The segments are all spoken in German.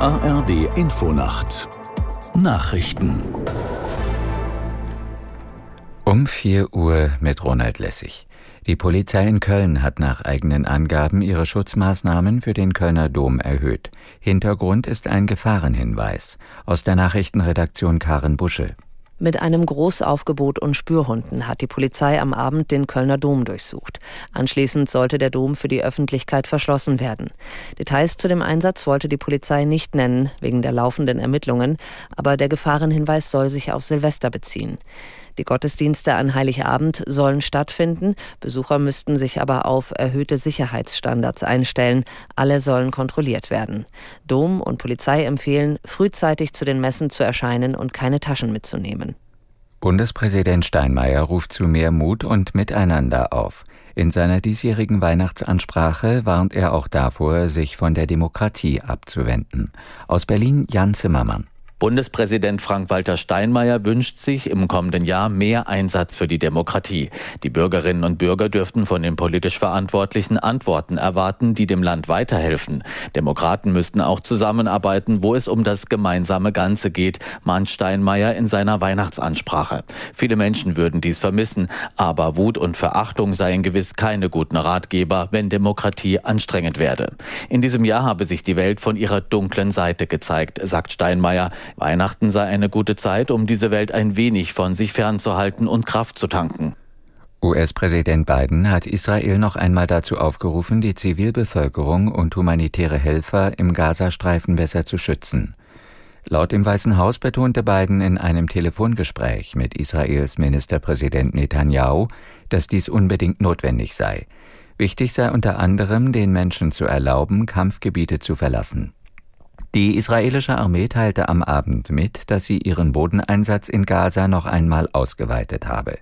ARD Infonacht Nachrichten um 4 Uhr mit Ronald Lessig. Die Polizei in Köln hat nach eigenen Angaben ihre Schutzmaßnahmen für den Kölner Dom erhöht. Hintergrund ist ein Gefahrenhinweis. Aus der Nachrichtenredaktion Karen Busche. Mit einem Großaufgebot und Spürhunden hat die Polizei am Abend den Kölner Dom durchsucht. Anschließend sollte der Dom für die Öffentlichkeit verschlossen werden. Details zu dem Einsatz wollte die Polizei nicht nennen, wegen der laufenden Ermittlungen, aber der Gefahrenhinweis soll sich auf Silvester beziehen. Die Gottesdienste an Heiligabend sollen stattfinden. Besucher müssten sich aber auf erhöhte Sicherheitsstandards einstellen. Alle sollen kontrolliert werden. Dom und Polizei empfehlen, frühzeitig zu den Messen zu erscheinen und keine Taschen mitzunehmen. Bundespräsident Steinmeier ruft zu mehr Mut und Miteinander auf. In seiner diesjährigen Weihnachtsansprache warnt er auch davor, sich von der Demokratie abzuwenden. Aus Berlin Jan Zimmermann. Bundespräsident Frank-Walter Steinmeier wünscht sich im kommenden Jahr mehr Einsatz für die Demokratie. Die Bürgerinnen und Bürger dürften von den politisch Verantwortlichen Antworten erwarten, die dem Land weiterhelfen. Demokraten müssten auch zusammenarbeiten, wo es um das gemeinsame Ganze geht, mahnt Steinmeier in seiner Weihnachtsansprache. Viele Menschen würden dies vermissen, aber Wut und Verachtung seien gewiss keine guten Ratgeber, wenn Demokratie anstrengend werde. In diesem Jahr habe sich die Welt von ihrer dunklen Seite gezeigt, sagt Steinmeier. Weihnachten sei eine gute Zeit, um diese Welt ein wenig von sich fernzuhalten und Kraft zu tanken. US-Präsident Biden hat Israel noch einmal dazu aufgerufen, die Zivilbevölkerung und humanitäre Helfer im Gazastreifen besser zu schützen. Laut dem Weißen Haus betonte Biden in einem Telefongespräch mit Israels Ministerpräsident Netanyahu, dass dies unbedingt notwendig sei. Wichtig sei unter anderem, den Menschen zu erlauben, Kampfgebiete zu verlassen. Die israelische Armee teilte am Abend mit, dass sie ihren Bodeneinsatz in Gaza noch einmal ausgeweitet habe.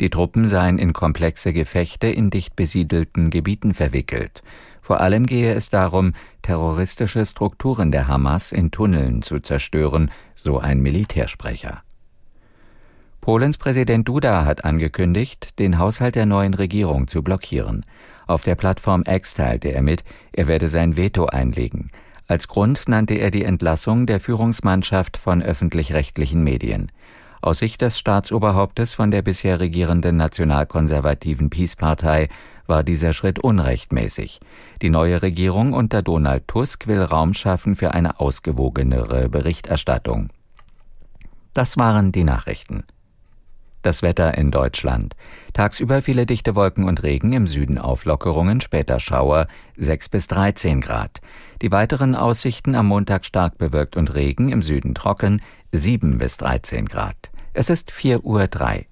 Die Truppen seien in komplexe Gefechte in dicht besiedelten Gebieten verwickelt. Vor allem gehe es darum, terroristische Strukturen der Hamas in Tunneln zu zerstören, so ein Militärsprecher. Polens Präsident Duda hat angekündigt, den Haushalt der neuen Regierung zu blockieren. Auf der Plattform X teilte er mit, er werde sein Veto einlegen. Als Grund nannte er die Entlassung der Führungsmannschaft von öffentlich-rechtlichen Medien. Aus Sicht des Staatsoberhauptes von der bisher regierenden nationalkonservativen Peace-Partei war dieser Schritt unrechtmäßig. Die neue Regierung unter Donald Tusk will Raum schaffen für eine ausgewogenere Berichterstattung. Das waren die Nachrichten. Das Wetter in Deutschland. Tagsüber viele dichte Wolken und Regen, im Süden Auflockerungen, später Schauer, 6 bis 13 Grad. Die weiteren Aussichten am Montag stark bewölkt und Regen, im Süden trocken, 7 bis 13 Grad. Es ist 4 Uhr 3.